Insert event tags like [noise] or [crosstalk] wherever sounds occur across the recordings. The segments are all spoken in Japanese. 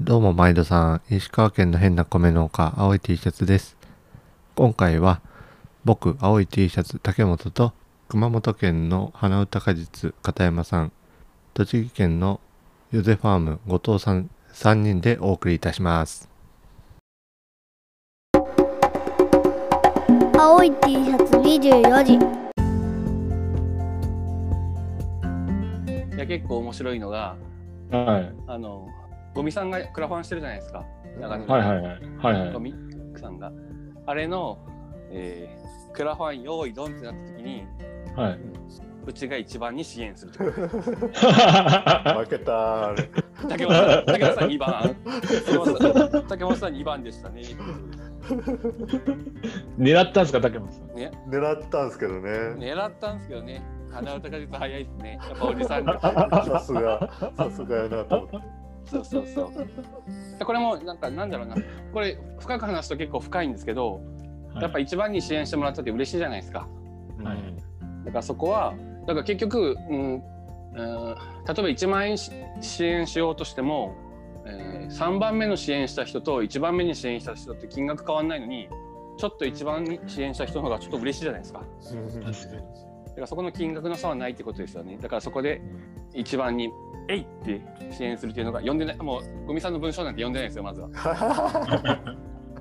どうも毎度さん、石川県の変な米農家、青い T シャツです。今回は、僕、青い T シャツ、竹本と、熊本県の花歌果実、片山さん、栃木県のヨゼファーム、後藤さん、3人でお送りいたします。青い T シャツ24時いや結構面白いのがはい。あのゴミさんがクラファンしてるじゃないですか。長野はいはいはい。はいはい。ゴミさんが。あれの、えークラファン用意ドンってなった時にはい。うちが一番に支援すると。[laughs] 負けたー竹本さん竹本さん2番。竹本さん竹本さん2番でしたね。狙ったんですか、竹本さん？ね。狙ったんですけどね。狙ったんですけどね。鼻歌が実早いですね。やっぱおじさんが。さすがさすがやなと思ってそうそうそうこれもなんかなんだろうなこれ深く話すと結構深いんですけどやっぱ一番に支援してもらったって嬉しいじゃないですか。はいだからそこはだから結局、うんうん、例えば1万円し支援しようとしても、えー3番目の支援した人と1番目に支援した人って金額変わんないのにちょっと一番に支援した人の方がちょっと嬉しいじゃないですか。確かに。だからそこの金額の差はないってことですよね。だからそこで一番に「えい!」って支援するっていうのが読んでないもうゴミさんの文章なんて読んでないですよまずは。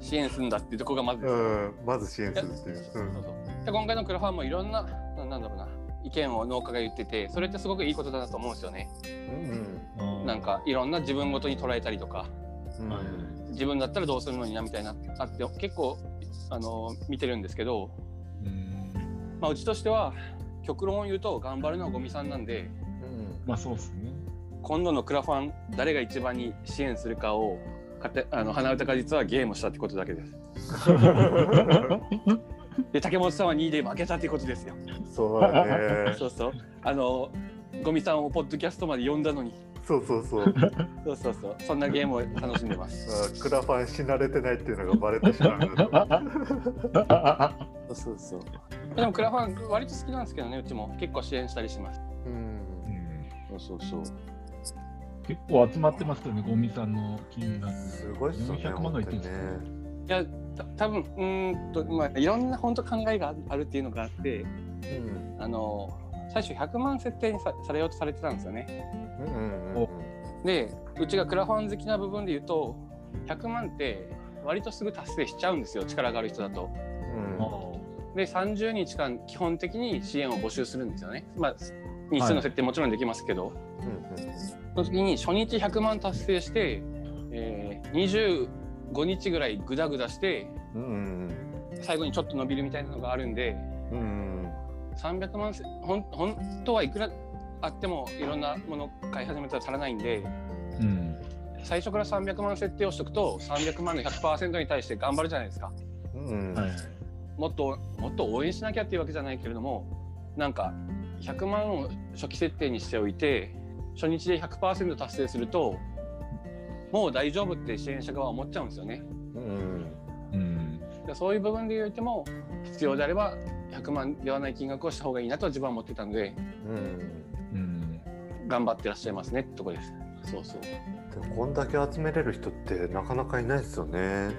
支援するんだっていうところがまずですようんまず支援するっていうそうそうで今回のクラファンもいろんなななんだろうな意見を農家が言っててそれってすごくいいことだなと思うんですよね。うんなんかいろんな自分ごとに捉えたりとかうんはい自分だったらどうするのになみたいなあって結構あの見てるんですけど、うん。まあ、うちとしては極論を言うと頑張るのはゴミさんなんでまあそうですね。今度のクラファン誰が一番に支援するかをかてあの花歌が実はゲームしたってことだけです。[laughs] で竹本さんは2位で負けたってことですよ。そうだねそうそう。あのゴミさんをポッドキャストまで呼んだのに。そうそうそうそうそうそう。そんなゲームを楽しんでます。あクラファンし慣れてないっていうのがバレてしまう [laughs] そうそうそう。でもクラファン割と好きなんですけどね、うちも結構支援したりします。うんそうそうそう。結構集まってますよね、ゴミさんの金額。すごいっすよね400万ぐらいいってるん本ですかいや、た多分うーんとまあいろんな本当考えがあるっていうのがあって、当にねあの最初100万設定にさされようとされてたんですよね。うんうんうんで、うちがクラファン好きな部分で言うと、100万って割とすぐ達成しちゃうんですよ、力がある人だと。うん。で、30日間基本的に支援を募集するんですよね。まあ日数の設定もちろんできますけど、その時に初日100万達成して、えー、25日ぐらいグダグダしてうんうん最後にちょっと伸びるみたいなのがあるんで。うんうん300万せほん本当はいくらあってもいろんなもの買い始めたら足らないんでうん。最初から300万設定をしとくと300万の100%に対して頑張るじゃないですかうんはい。もっともっと応援しなきゃっていうわけじゃないけれどもなんか100万を初期設定にしておいて初日で100%達成するともう大丈夫って支援者側は思っちゃうんですよね。うんうん。でそういう部分で言っても必要であれば100万ではない金額をした方がいいなとは自分は思ってたのでうんうん。頑張ってらっしゃいますねってとこです。そうそう。でもこんだけ集めれる人ってなかなかいないですよね。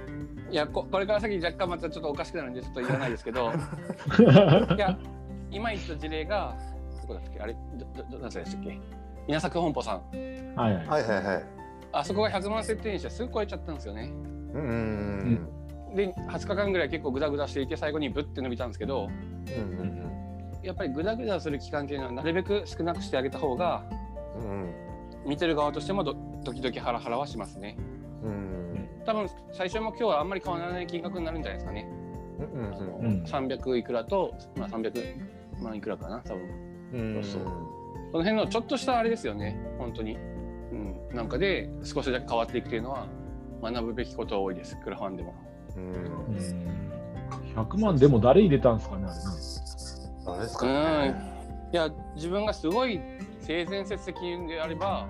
いやここれから先若干またちょっとおかしくなるんでちょっと言わないですけど [laughs] いや今言った事例がどこだったっけ？あれ？どどど何歳でしたっけ？稲作本舗さんはいはい。はいはいはい。あそこが100万設定にしてすぐ超えちゃったんですよね。うんうんで20日間ぐらい結構グダグダしていて最後にブッて伸びたんですけどうんうんやっぱりグダグダする期間っていうのはなるべく少なくしてあげた方がうん見てる側としてもどドキドキハラハラはしますね。うん多分最初も今日はあんまり変わらない金額になるんじゃないですかね。うんあのうん。300いくらと、まあ、300万いくらかな多分。うんそう。その辺のちょっとしたあれですよね。本当に、うん、なんかで少しだけ変わっていくというのは学ぶべきことは多いです。クラファンでも。うんうん。100万でも誰入れたんですかね、あれね。あれですかうんね。いや自分がすごい性善説的であれば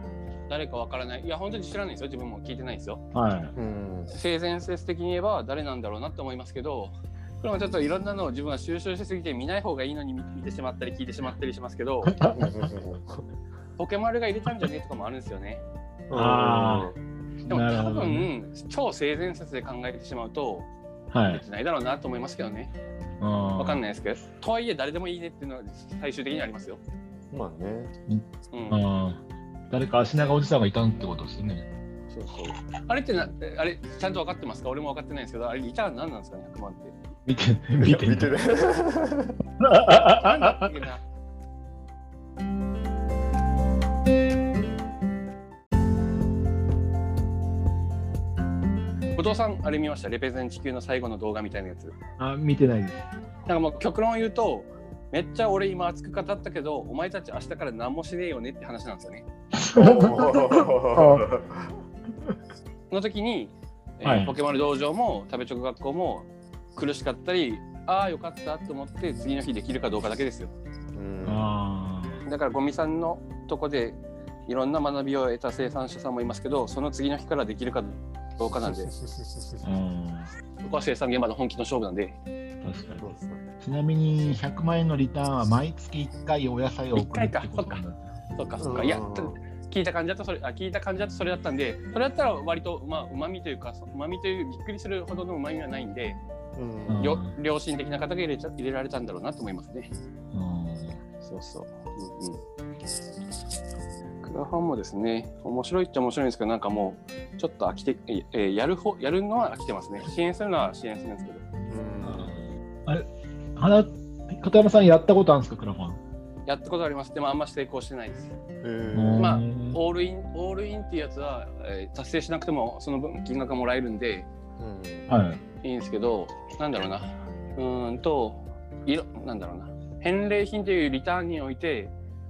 誰かわからないいや本当に知らないですよ自分も聞いてないですよ。はい。うん性善説的に言えば誰なんだろうなって思いますけどこれもちょっといろんなのを自分は収集しすぎて見ない方がいいのに見見てしまったり聞いてしまったりしますけど [laughs] ポケマルが入れたんじゃねえとかもあるんですよね。あでもでも超性善説で考えてしまうと、はい。ないだろうなと思いますけどね。わわかんない。ないですけど、とはいえ誰でもいいねっていうのは最終的にありますよ。まあね。うん。あー誰か足長おじさんがいたってことですよね。そうそう。あれってな、あれ、ちゃんと分かってますか？俺も分かってないんですけど、あれ、リターン何なんですかね、100万って。見て、見て。見てね。なんだっけな。藤さん、あれ見ました？レペゼン地球の最後の動画みたいなやつ。あ、見てないです。なんかもう極論を言うと、めっちゃ俺今熱く語ったけど、お前たち明日から何もしねえよねって話なんですよね。[laughs] その時に、えーはいポケモン道場も食べチョク学校も苦しかったり、ああよかったと思って次の日できるかどうかだけですよ。うんあだからゴミさんのとこでいろんな学びを得た生産者さんもいますけど、その次の日からできるかどうかなんで、そあ。うん。こは生産現場の本気の勝負なんで、確かに。そうですねちなみに100万円のリターンは毎月1回お野菜を送るってことになってそっかそっか。いや、聞いた感じだとそれ、あ聞いた感じだとそれだったんで、それだったら割とまあ旨味というか、旨味というびっくりするほどの旨味はないんで、うんうんよ良心的な方が入れちゃ入れられたんだろうなと思いますね。うんそうそう。うんうん。クラファンもですね、面白いっちゃ面白いんですけど、なんかもう、ちょっと飽きて、えーやる方、やるのは飽きてますね。支援するのは支援するんですけど。あれ花片山さんやったことあるんですかクラファンやったことあります。でもあんま成功してないです。まあオールイン、オールインっていうやつは、えー達成しなくてもその分金額がもらえるんでうんはいいいんですけど、なんだろうな。うんと、いろ、なんだろうな。返礼品というリターンにおいて、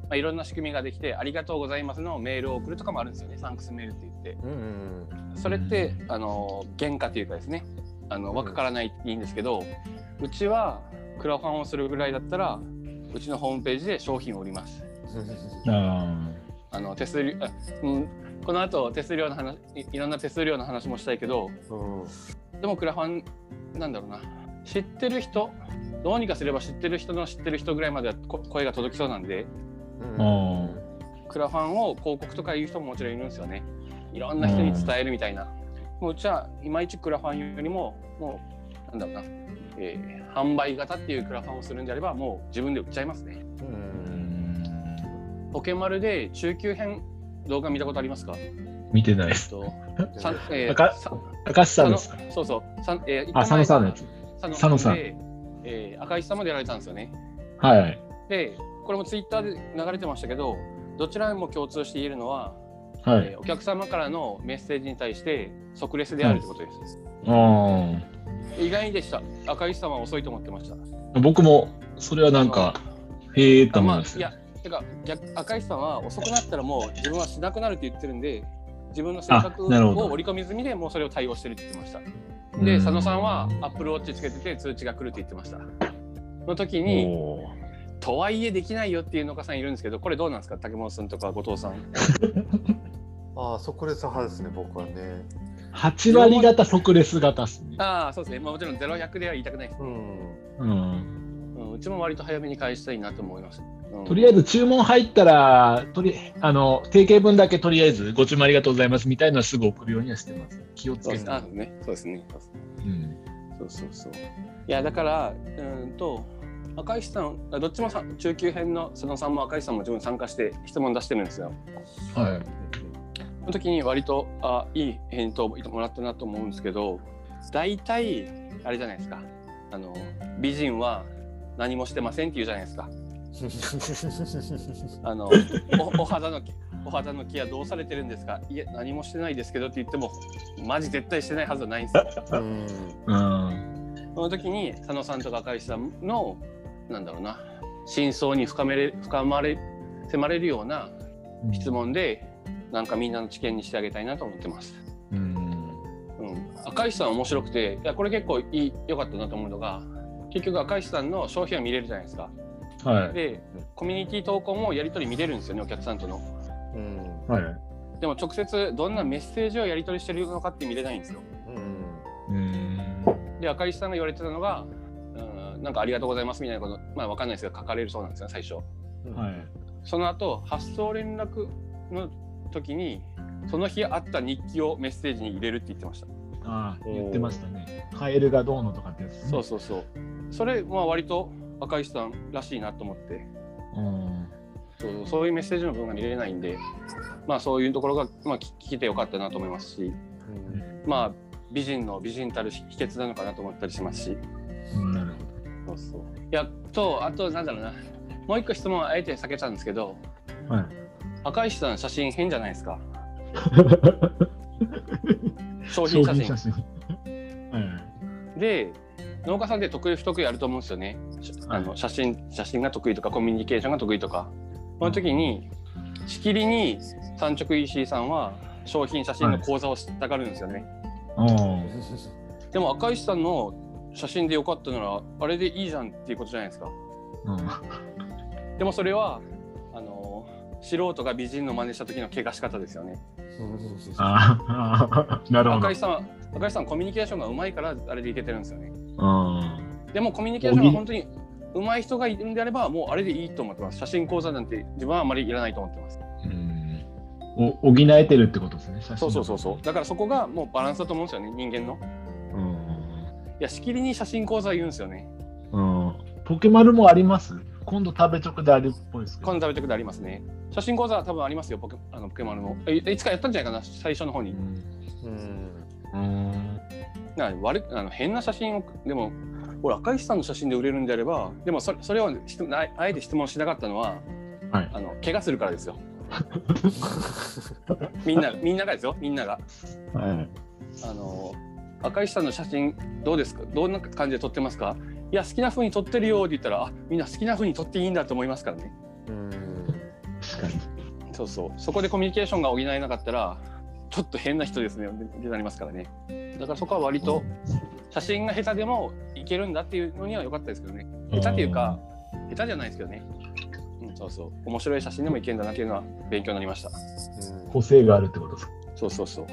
まあ、いろんな仕組みができて、ありがとうございますのメールを送るとかもあるんですよね。サンクスメールって言って。うんそれって、あの原価というかですね。あの若からないいいんですけど、うちはクラファンをするぐらいだったらうちのホームページで商品を売ります。[laughs] ああの手数料あ、うん、この後手数料の話いいろんな手数料の話もしたいけどうん。でもクラファンなんだろうな。知ってる人どうにかすれば知ってる人の知ってる人ぐらいまではこ声が届きそうなんでーあクラファンを広告とかいう人ももちろんいるんですよね。いろんな人に伝えるみたいな。もううちはいまいちクラファンよりも、もう、なんだろうな、えー販売型っていうクラファンをするんであれば、もう自分で売っちゃいますね。ポケマルで中級編動画見たことありますか？見てない。ですえー赤さ高橋さんですか？そうそう。さえーあ佐野さんのやつ。佐佐野さんで、えー赤石さんも出られたんですよね。はい。で、これもツイッターで流れてましたけど、どちらも共通して言えるのは、はいえーお客様からのメッセージに対して即レスであるということです。あ意外でした。赤石さんは遅いと思ってました。あ僕もそれはなんかへえと思いま、すいや、てか逆赤石さんは遅くなったらもう自分はしなくなるって言ってるんで、自分の性格あなるほどを織り込み済みでもうそれを対応してるって言ってました。うんで、佐野さんはアップルウォッチつけてて通知が来るって言ってました。の時に、おーとはいえできないよっていう農家さんいるんですけど、これどうなんですか？竹本さんとか後藤さん。[laughs] ああ、即レス派ですね、僕はね。8割型即レス型っすねああ、そうですね。まあ、もちろん0100では言いたくないです。うん。うんうん、うちも割と早めに返したいなと思います。うんとりあえず注文入ったら、とりあの定型文だけとりあえずご注文ありがとうございますみたいなのはすぐ送るようにはしてます。気をつけてそうです。あね、そうですね。うんそうそうそう。いや、だから、うーんと、赤石さん、あどっちもさ中級編の佐野さんも赤石さんも自分参加して質問出してるんですよ。はい。その時に割と、あいい返答をもらったなと思うんですけど、大体、あれじゃないですか。あの、美人は何もしてませんって言うじゃないですか。[laughs] あの、おお肌の、お肌のケアどうされてるんですかいや、何もしてないですけどって言っても、マジ絶対してないはずはないんですよ。うんうん。その時に佐野さんとか赤石さんのなんだろうな真相に深めれ深まれ迫れるような質問でなんかみんなの知見にしてあげたいなと思ってます。うん。うん、赤石さん面白くていやこれ結構いい良かったなと思うのが結局赤石さんの商品は見れるじゃないですか。はい。でコミュニティ投稿もやり取り見れるんですよねお客さんとの。うんはい。でも直接どんなメッセージをやり取りしてるのかって見れないんですよ。うんうん。で赤石さんが言われてたのが、うん、なんかありがとうございますみたいなことまあわかんないですけど書かれるそうなんですよね最初。はい。その後発送連絡の時にその日あった日記をメッセージに入れるって言ってました。ああ、言ってましたね。カエルがどうのとかってやつね。そうそうそうそれまあ割と赤石さんらしいなと思ってうん。そうそういうメッセージの部分が見れないんでまあそういうところが、まあ、聞聞けてよかったなと思いますしまあ美人の美人たる秘訣なのかなと思ったりしますしうんそうそういやとあとなんだろうなもう一個質問あえて避けたんですけどど。はい。赤石さん写真変じゃないですか？商 [laughs] 商品写真品写真。はい。で農家さんで得意不得意あると思うんですよね、しあの写真写真が得意とかコミュニケーションが得意とかその時にしきりに産直石井さんは商品写真の講座をしたがるんですよね、うん。でも赤石さんの写真でよかったならあれでいいじゃんっていうことじゃないですかうん。でもそれはあの素人が美人の真似した時の怪我し方ですよねああ、[laughs] なるほど赤。石さんは赤石さんコミュニケーションがうまいからあれでいけてるんですよねうん。でもコミュニケーションが本当に上手い人がいるんであればもうあれでいいと思ってます写真講座なんて自分はあまりいらないと思ってますうん。お補えてるってことですね。写真そうそうそうそうだからそこがもうバランスだと思うんですよね人間のうん。いやしきりに写真講座言うんですよねうん。ポケマルもあります？今度食べ直であるっぽいですけど。今度食べてくでありますね写真講座は多分ありますよポケあのポケマルのえいつかやったんじゃないかな？最初の方にうんうん。な悪あの変な写真をでも俺赤石さんの写真で売れるんであればでもそれそれをあえて質問しなかったのははい。あの怪我するからですよみんなみんながですよみんながはい。あの赤石さんの写真どうですか？どんな感じで撮ってますか？いや好きな風に撮ってるよって言ったらあみんな好きな風に撮っていいんだと思いますからね。うん確かに。そうそう。そこでコミュニケーションが補えなかったらちょっと変な人ですねってなりますからね。だからそこは割と写真が下手でもいけるんだっていうのには良かったですけどね。下手っていうか下手じゃないですけどね、うん、そうそう。面白い写真でもいけるんだなっていうのは勉強になりました。うん。個性があるってことですか？そうそうそう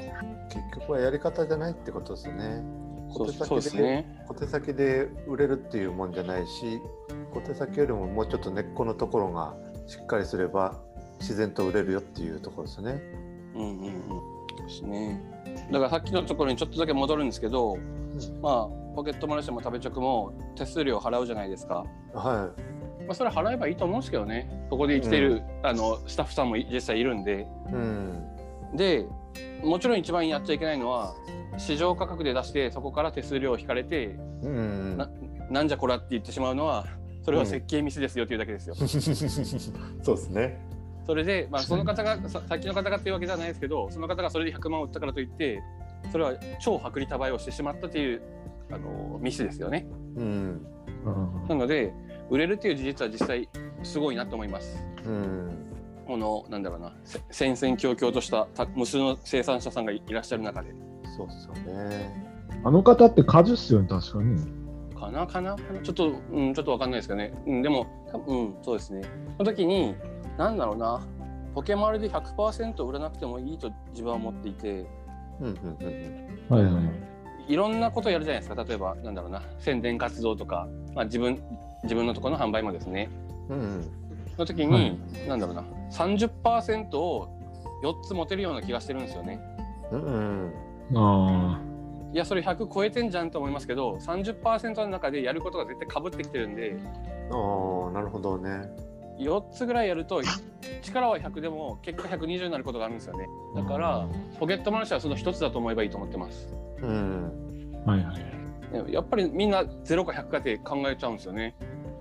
結局はやり方じゃないってことですよね小手先ですね。小手先で売れるっていうもんじゃないし小手先よりももうちょっと根っこのところがしっかりすれば自然と売れるよっていうところですよね。うんうんうん。ですね。だからさっきのところにちょっとだけ戻るんですけど、まあポケットマルシェも食べチョクも手数料払うじゃないですか。はまあそれ払えばいいと思うんですけどね。そこで生きてる、あのスタッフさんも実際いるんで。い。うん。でもちろん一番やっちゃいけないのは市場価格で出してそこから手数料を引かれてうん。ななんじゃこらって言ってしまうのはそれは設計ミスですよっていうだけですよ。[laughs] そうですね。それで、まあ、その方がささっきの方がっていうわけじゃないですけどその方がそれで100万を売ったからといってそれは超薄利多売をしてしまったというあのミスですよね。うん。なので売れるっていう事実は実際すごいなと思います。うん。このなんだろうなせ戦々恐々としたた無数の生産者さんがいらっしゃる中で。そうっすよね。あの方って果樹っすよね、確かに。かなかな？ちょっと、うん、ちょっとわかんないですけどね、うん、でも多分うんそうですね。その時になんだろうな。ポケマルで100%売らなくてもいいと自分は思っていて。うんうんうんはいはい。いろんなことやるじゃないですか。例えばなんだろうな。宣伝活動とか、まあ、自分自分のところの販売もですね。うん。うん。その時に、なんだろうな30%を4つ持てるような気がしてるんですよねうん。うんあいやそれ100超えてんじゃんと思いますけど30%の中でやることが絶対かぶってきてるんでああ、なるほどね。4つぐらいやると力は100でも結果120になることがあるんですよねだからポケットマルシェはその1つだと思えばいいと思ってますうん。あ。はいはい。でやっぱりみんな0か100かって考えちゃうんですよね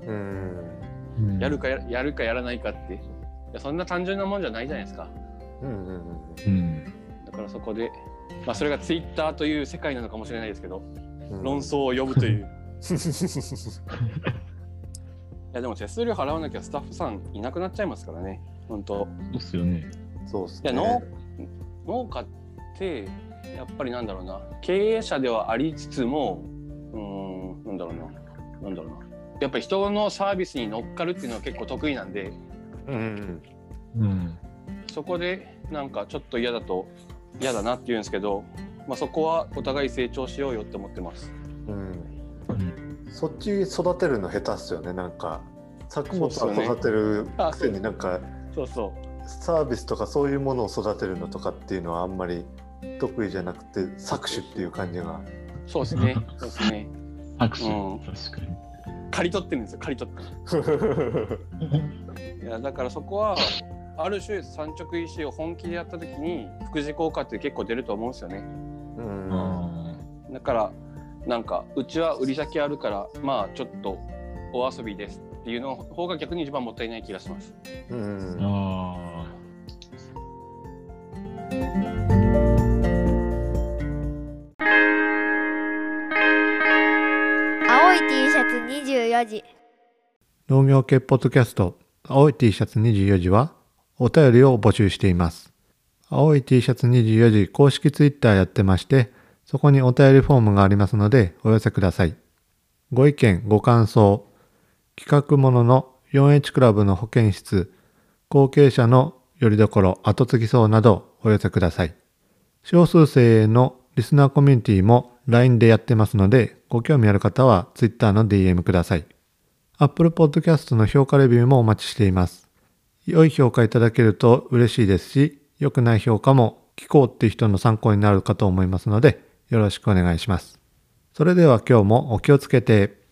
うん。うんやるかややるかやらないかっていやそんな単純なもんじゃないじゃないですかうんうんうんうん。だからそこで、まあ、それがツイッターという世界なのかもしれないですけどうん。論争を呼ぶという [laughs] いやでも手数料払わなきゃスタッフさんいなくなっちゃいますからね本当そうっすよね。そうっすいやね。農農家ってやっぱりなんだろうな経営者ではありつつもうーんなんだろうななんだろうなやっぱり人のサービスに乗っかるっていうのは結構得意なんでうんうん。うん。そこでなんかちょっと嫌だと嫌だなって言うんですけど、まあ、そこはお互い成長しようよって思ってます。うん。そっち育てるの下手っすよね。なんか作物そうっすよねは育てるあくせになんかそうそうサービスとかそういうものを育てるのとかっていうのはあんまり得意じゃなくて搾取っていう感じがそうですね。そうですね。[laughs] 拍手、うん確かに。刈り取ってるんですよ。刈り取って。[laughs] いやだからそこはある種産直 EC を本気でやった時に副次効果って結構出ると思うんですよね。うんあだからなんかうちは売り先あるからまあちょっとお遊びですっていうの方が逆に一番もったいない気がします。うんーあ24時農業系ポッドキャスト青い T シャツ24時はお便りを募集しています。青い T シャツ24時公式ツイッターやってまして、そこにお便りフォームがありますのでお寄せください。ご意見、ご感想、企画ものの 4H クラブの保健室、後継者のよりどころ、後継ぎそうなどお寄せください。少数生へのリスナーコミュニティも LINE でやってますので、ご興味ある方は Twitter の DM ください。Apple Podcast の評価レビューもお待ちしています。良い評価いただけると嬉しいですし、良くない評価も聞こうっていう人の参考になるかと思いますので、よろしくお願いします。それでは今日もお気をつけて。